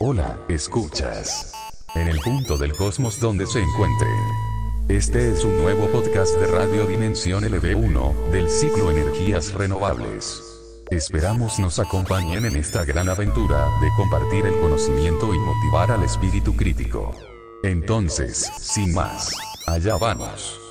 Hola, escuchas. En el punto del cosmos donde se encuentre. Este es un nuevo podcast de Radio Dimensión LV1, del ciclo Energías Renovables. Esperamos nos acompañen en esta gran aventura de compartir el conocimiento y motivar al espíritu crítico. Entonces, sin más, allá vamos.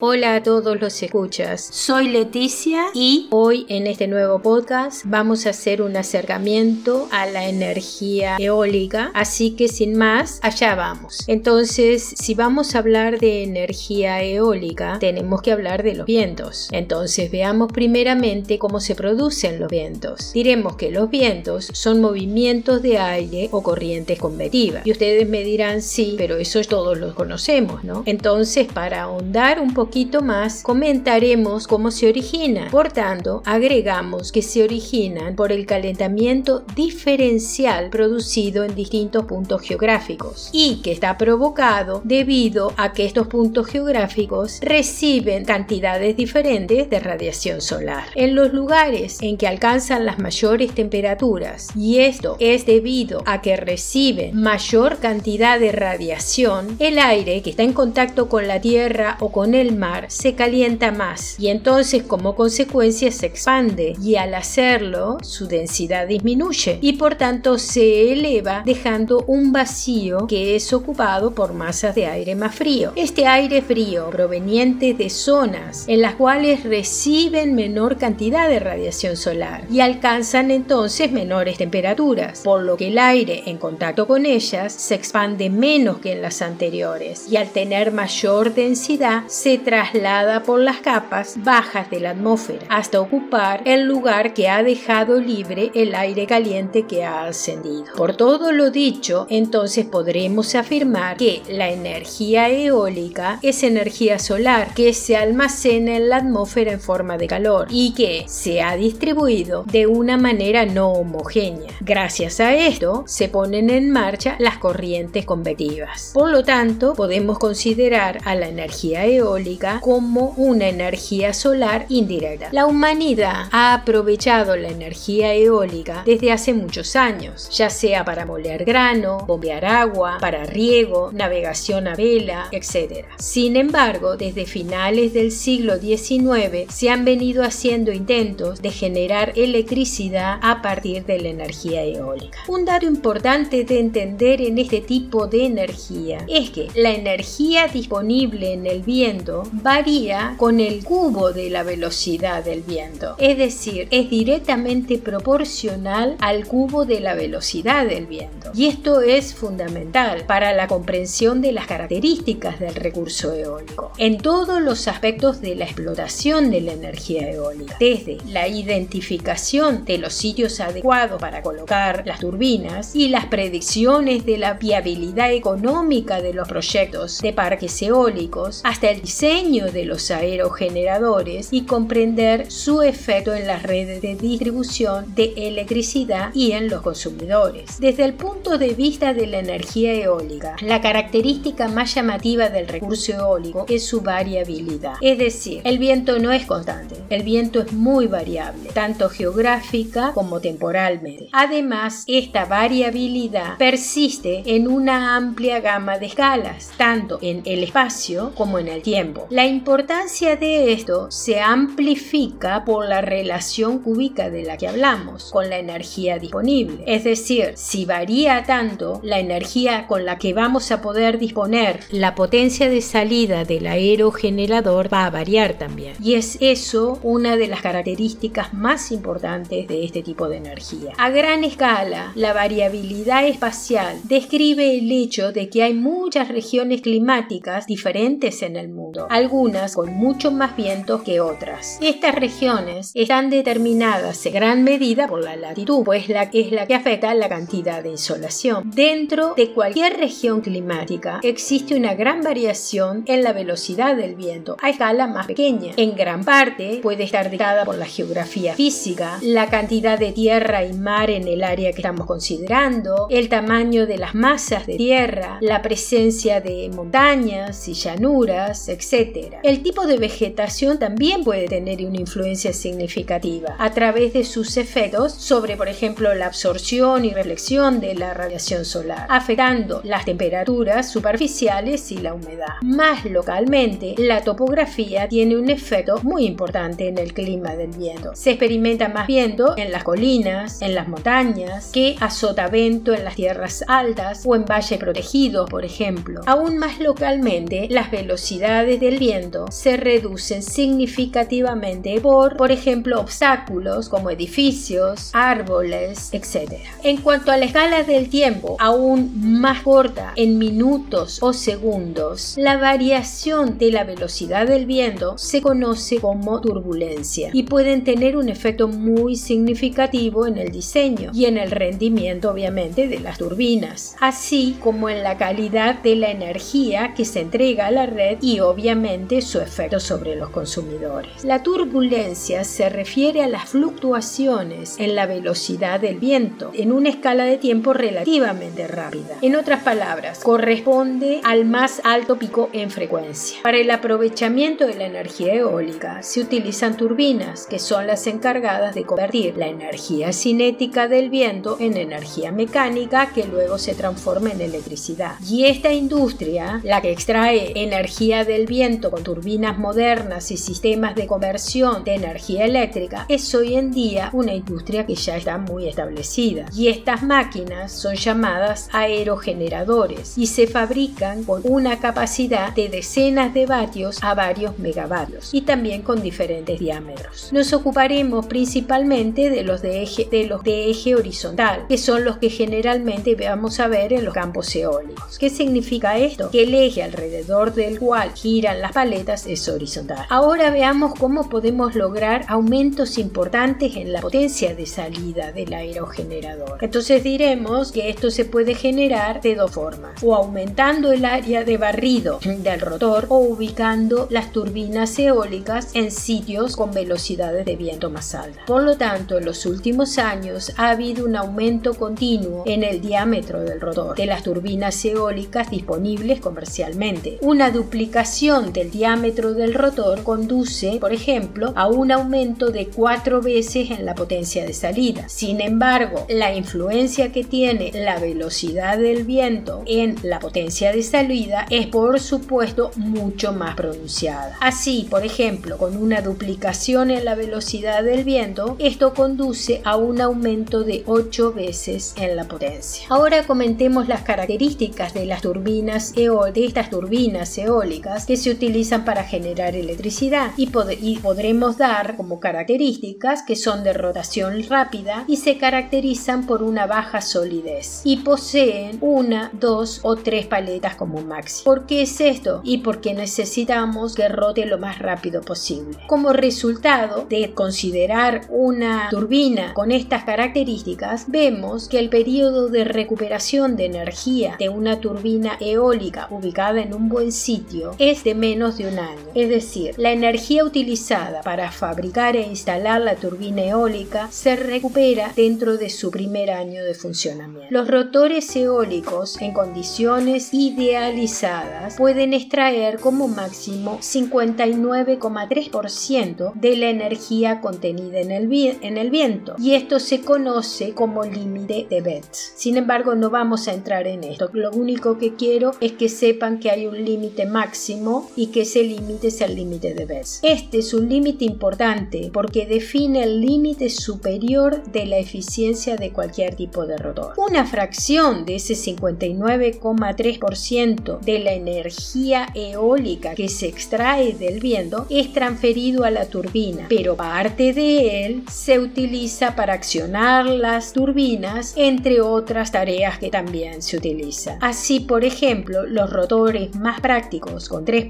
Hola a todos los escuchas, soy Leticia y hoy en este nuevo podcast vamos a hacer un acercamiento a la energía eólica, así que sin más, allá vamos. Entonces, si vamos a hablar de energía eólica, tenemos que hablar de los vientos. Entonces, veamos primeramente cómo se producen los vientos. Diremos que los vientos son movimientos de aire o corrientes convectivas. Y ustedes me dirán, sí, pero eso todos lo conocemos, ¿no? Entonces, para ahondar un poco poquito más, comentaremos cómo se origina. Por tanto, agregamos que se originan por el calentamiento diferencial producido en distintos puntos geográficos y que está provocado debido a que estos puntos geográficos reciben cantidades diferentes de radiación solar. En los lugares en que alcanzan las mayores temperaturas, y esto es debido a que reciben mayor cantidad de radiación, el aire que está en contacto con la Tierra o con el mar se calienta más y entonces como consecuencia se expande y al hacerlo su densidad disminuye y por tanto se eleva dejando un vacío que es ocupado por masas de aire más frío. Este aire frío proveniente de zonas en las cuales reciben menor cantidad de radiación solar y alcanzan entonces menores temperaturas, por lo que el aire en contacto con ellas se expande menos que en las anteriores y al tener mayor densidad se traslada por las capas bajas de la atmósfera hasta ocupar el lugar que ha dejado libre el aire caliente que ha ascendido. Por todo lo dicho, entonces podremos afirmar que la energía eólica es energía solar que se almacena en la atmósfera en forma de calor y que se ha distribuido de una manera no homogénea. Gracias a esto se ponen en marcha las corrientes convectivas. Por lo tanto, podemos considerar a la energía eólica como una energía solar indirecta. La humanidad ha aprovechado la energía eólica desde hace muchos años, ya sea para moler grano, bombear agua, para riego, navegación a vela, etc. Sin embargo, desde finales del siglo XIX se han venido haciendo intentos de generar electricidad a partir de la energía eólica. Un dato importante de entender en este tipo de energía es que la energía disponible en el viento varía con el cubo de la velocidad del viento, es decir, es directamente proporcional al cubo de la velocidad del viento. Y esto es fundamental para la comprensión de las características del recurso eólico en todos los aspectos de la explotación de la energía eólica, desde la identificación de los sitios adecuados para colocar las turbinas y las predicciones de la viabilidad económica de los proyectos de parques eólicos hasta el diseño de los aerogeneradores y comprender su efecto en las redes de distribución de electricidad y en los consumidores. Desde el punto de vista de la energía eólica, la característica más llamativa del recurso eólico es su variabilidad. Es decir, el viento no es constante, el viento es muy variable, tanto geográfica como temporalmente. Además, esta variabilidad persiste en una amplia gama de escalas, tanto en el espacio como en el tiempo. La importancia de esto se amplifica por la relación cúbica de la que hablamos con la energía disponible. Es decir, si varía tanto la energía con la que vamos a poder disponer, la potencia de salida del aerogenerador va a variar también. Y es eso una de las características más importantes de este tipo de energía. A gran escala, la variabilidad espacial describe el hecho de que hay muchas regiones climáticas diferentes en el mundo algunas con mucho más viento que otras. Estas regiones están determinadas en gran medida por la latitud, pues la es la que afecta la cantidad de insolación. Dentro de cualquier región climática existe una gran variación en la velocidad del viento a escala más pequeña. En gran parte puede estar dictada por la geografía física, la cantidad de tierra y mar en el área que estamos considerando, el tamaño de las masas de tierra, la presencia de montañas y llanuras, etc El tipo de vegetación también puede tener una influencia significativa a través de sus efectos sobre, por ejemplo, la absorción y reflexión de la radiación solar, afectando las temperaturas superficiales y la humedad. Más localmente, la topografía tiene un efecto muy importante en el clima del viento. Se experimenta más viento en las colinas, en las montañas, que a sotavento en las tierras altas o en valles protegidos, por ejemplo. Aún más localmente, las velocidades del viento se reducen significativamente por, por ejemplo, obstáculos como edificios, árboles, etc. En cuanto a la escala del tiempo, aún más corta, en minutos o segundos, la variación de la velocidad del viento se conoce como turbulencia y pueden tener un efecto muy significativo en el diseño y en el rendimiento obviamente de las turbinas, así como en la calidad de la energía que se entrega a la red y obviamente su efecto sobre los consumidores. La turbulencia se refiere a las fluctuaciones en la velocidad del viento en una escala de tiempo relativamente rápida. En otras palabras, corresponde al más alto pico en frecuencia. Para el aprovechamiento de la energía eólica se utilizan turbinas que son las encargadas de convertir la energía cinética del viento en energía mecánica que luego se transforma en electricidad. Y esta industria, la que extrae energía del viento con turbinas modernas y sistemas de conversión de energía eléctrica, es hoy en día una industria que ya está muy establecida. Y estas máquinas son llamadas aerogeneradores y se fabrican con una capacidad de decenas de vatios a varios megavatios y también con diferentes diámetros. Nos ocuparemos principalmente de los de eje, de los de eje horizontal, que son los que generalmente vamos a ver en los campos eólicos. ¿Qué significa esto? Que el eje alrededor del cual giran las paletas es horizontal. Ahora veamos cómo podemos lograr aumentos importantes en la potencia de salida del aerogenerador. Entonces diremos que esto se puede generar de dos formas, o aumentando el área de barrido del rotor o ubicando las turbinas eólicas en sitios con velocidades de viento más altas. Por lo tanto, en los últimos años ha habido un aumento continuo en el diámetro del rotor de las turbinas eólicas disponibles comercialmente. Una duplicación del diámetro del rotor conduce, por ejemplo, a un aumento de cuatro veces en la potencia de salida. Sin embargo, la influencia que tiene la velocidad del viento en la potencia de salida es por supuesto mucho más pronunciada. Así, por ejemplo, con una duplicación en la velocidad del viento, esto conduce a un aumento de 8 veces en la potencia. Ahora comentemos las características de las turbinas de estas turbinas eólicas que se utilizan para generar electricidad y, y podremos dar como características que son de rotación rápida y se caracterizan por una baja solidez y poseen una, dos o tres paletas como máximo. ¿Por qué es esto? Y porque necesitamos que rote lo más rápido posible. Como resultado de considerar una turbina con estas características, vemos que el periodo de recuperación de energía de una turbina eólica ubicada en un buen sitio es de menos de un año. Es decir, la energía utilizada para fabricar e instalar la turbina eólica se recupera dentro de su primer año de funcionamiento. Los rotores eólicos en condiciones idealizadas pueden extraer como máximo 59,3% de la energía contenida en el, en el viento y esto se conoce como límite de Betz. Sin embargo, no vamos a entrar en esto. Lo único que quiero es que sepan que hay un límite máximo y que ese límite es el límite de Betz. Este es un límite importante porque define el límite superior de la eficiencia de cualquier tipo de rotor. Una fracción de ese 59,3% de la energía eólica que se extrae del viento es transferido a la turbina, pero parte de él se utiliza para accionar las turbinas, entre otras tareas que también se utilizan. Así, por ejemplo, los rotores más prácticos con tres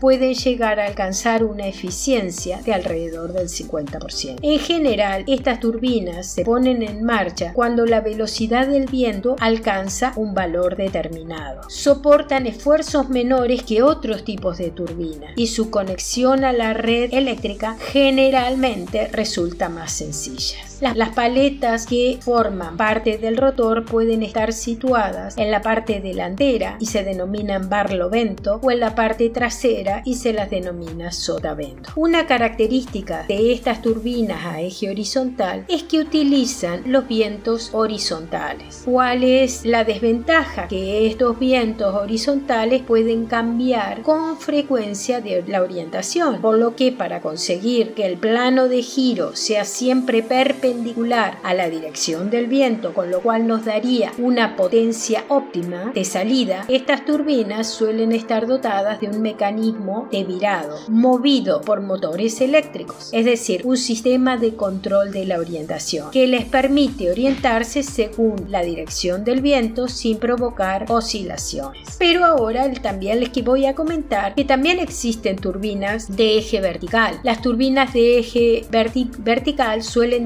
pueden llegar a alcanzar una eficiencia de alrededor del 50%. En general, estas turbinas se ponen en marcha cuando la velocidad del viento alcanza un valor determinado. Soportan esfuerzos menores que otros tipos de turbinas y su conexión a la red eléctrica generalmente resulta más sencilla. Turbinas. Las, paletas que forman parte del rotor pueden estar situadas en la parte delantera y se denominan barlovento o en la parte trasera y se las denomina sotavento. Una característica de estas turbinas a eje horizontal es que utilizan los vientos horizontales. ¿Cuál es la desventaja? Que estos vientos horizontales pueden cambiar con frecuencia de la orientación, por lo que para conseguir que el plano de giro sea siempre perpendicular a la dirección del viento, con lo cual nos daría una potencia óptima de salida, estas turbinas suelen estar dotadas de un mecanismo de virado, movido por motores eléctricos, es decir, un sistema de control de la orientación, que les permite orientarse según la dirección del viento sin provocar oscilaciones. Pero ahora también les voy a comentar que también existen turbinas de eje vertical. Las turbinas de eje vertical suelen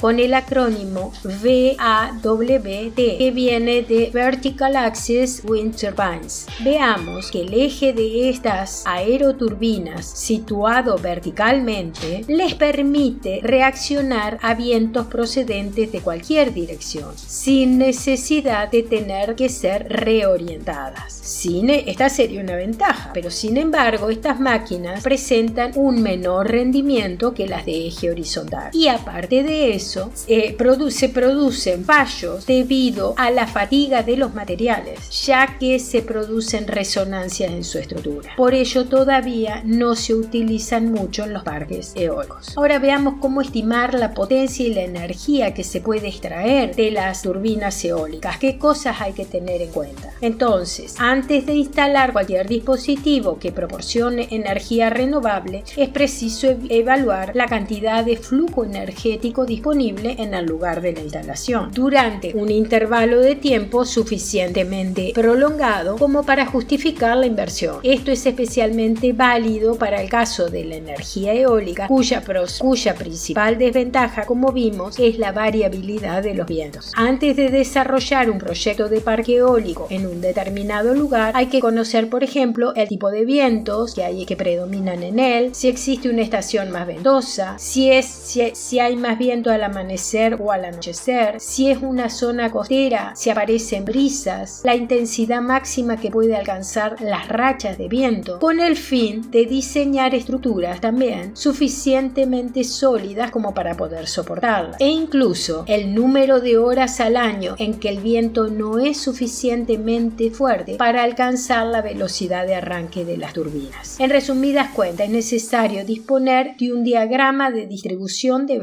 con el acrónimo VAWT, que viene de Vertical Axis Wind Turbines. Veamos que el eje de estas aeroturbinas situado verticalmente les permite reaccionar a vientos procedentes de cualquier dirección, sin necesidad de tener que ser reorientadas. Sin, esta sería una ventaja, pero sin embargo estas máquinas presentan un menor rendimiento que las de eje horizontal. Y aparte de eso, eh, se producen fallos debido a la fatiga de los materiales, ya que se producen resonancias en su estructura. Por ello todavía no se utilizan mucho en los parques eólicos. Ahora veamos cómo estimar la potencia y la energía que se puede extraer de las turbinas eólicas. ¿Qué cosas hay que tener en cuenta? Entonces, antes de instalar cualquier dispositivo que proporcione energía renovable, es preciso evaluar la cantidad de flujo energético disponible en el lugar de la instalación durante un intervalo de tiempo suficientemente prolongado como para justificar la inversión. Esto es especialmente válido para el caso de la energía eólica, cuya, cuya principal desventaja, como vimos, es la variabilidad de los vientos. Antes de desarrollar un proyecto de parque eólico en un determinado lugar, hay que conocer, por ejemplo, el tipo de vientos que hay predominan en él, si existe una estación más ventosa, si, es, si, hay más al amanecer o al anochecer, si es una zona costera, si aparecen brisas, la intensidad máxima que puede alcanzar las rachas de viento, con el fin de diseñar estructuras también suficientemente sólidas como para poder soportarlas. E incluso el número de horas al año en que el viento no es suficientemente fuerte para alcanzar la velocidad de arranque de las turbinas. En resumidas cuentas, es necesario disponer de un diagrama de distribución de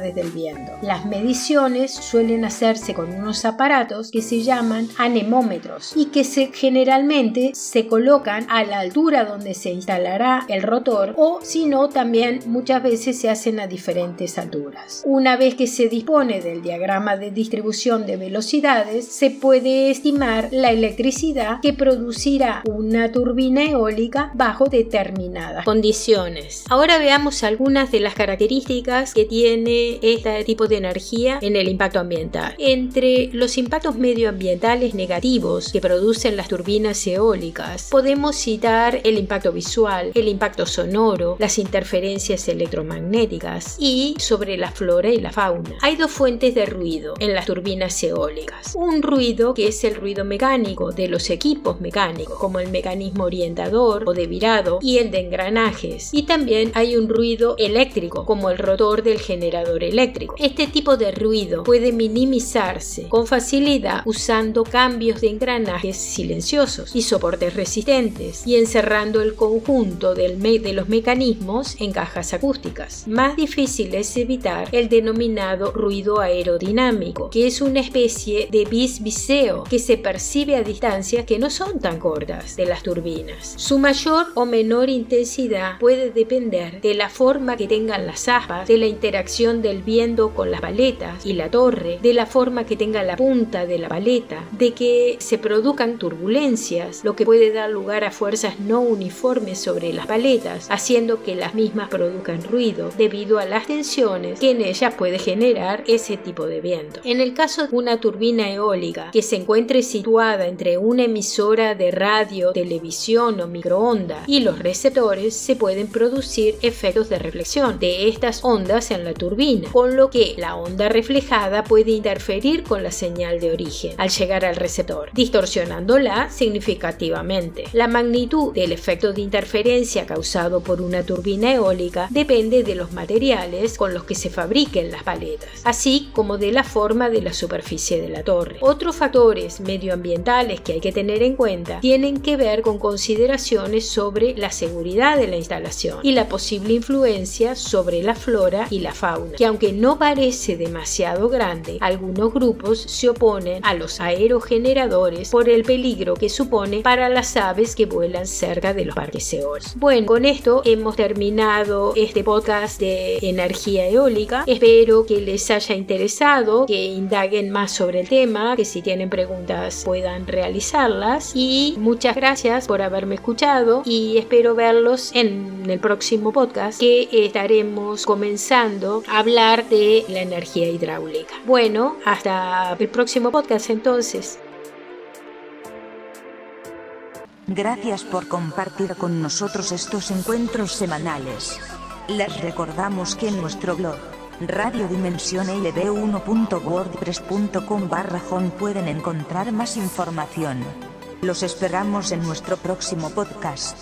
del viento. Las mediciones suelen hacerse con unos aparatos que se llaman anemómetros y que generalmente se colocan a la altura donde se instalará el rotor o si no también muchas veces se hacen a diferentes alturas. Una vez que se dispone del diagrama de distribución de velocidades se puede estimar la electricidad que producirá una turbina eólica bajo determinadas condiciones. Ahora veamos algunas de las características que tiene este tipo de energía en el impacto ambiental. Entre los impactos medioambientales negativos que producen las turbinas eólicas, podemos citar el impacto visual, el impacto sonoro, las interferencias electromagnéticas y sobre la flora y la fauna. Hay dos fuentes de ruido en las turbinas eólicas. Un ruido que es el ruido mecánico de los equipos mecánicos, como el mecanismo orientador o de virado y el de engranajes. Y también hay un ruido eléctrico, como el rotor del generador eléctrico. Este tipo de ruido puede minimizarse con facilidad usando cambios de engranajes silenciosos y soportes resistentes y encerrando el conjunto del de los mecanismos en cajas acústicas. Más difícil es evitar el denominado ruido aerodinámico, que es una especie de bisbiseo que se percibe a distancias que no son tan cortas de las turbinas. Su mayor o menor intensidad puede depender de la forma que tengan las aspas, de la interacción del viento con las paletas y la torre, de la forma que tenga la punta de la paleta, de que se produzcan turbulencias, lo que puede dar lugar a fuerzas no uniformes sobre las paletas, haciendo que las mismas produzcan ruido debido a las tensiones que en ellas puede generar ese tipo de viento. En el caso de una turbina eólica que se encuentre situada entre una emisora de radio, televisión o microondas y los receptores, se pueden producir efectos de reflexión de estas ondas en la turbina con lo que la onda reflejada puede interferir con la señal de origen al llegar al receptor, distorsionándola significativamente. La magnitud del efecto de interferencia causado por una turbina eólica depende de los materiales con los que se fabriquen las paletas, así como de la forma de la superficie de la torre. Otros factores medioambientales que hay que tener en cuenta tienen que ver con consideraciones sobre la seguridad de la instalación y la posible influencia sobre la flora y la fauna, que aunque no parece demasiado grande, algunos grupos se oponen a los aerogeneradores por el peligro que supone para las aves que vuelan cerca de los parques eólicos. Bueno, con esto hemos terminado este podcast de energía eólica. Espero que les haya interesado, que indaguen más sobre el tema, que si tienen preguntas puedan realizarlas y muchas gracias por haberme escuchado y espero verlos en el próximo podcast que estaremos comenzando a hablar de la energía hidráulica. Bueno, hasta el próximo podcast entonces. Gracias por compartir con nosotros estos encuentros semanales. Les recordamos que en nuestro blog, radiodimensionlb1.wordpress.com barra pueden encontrar más información. Los esperamos en nuestro próximo podcast.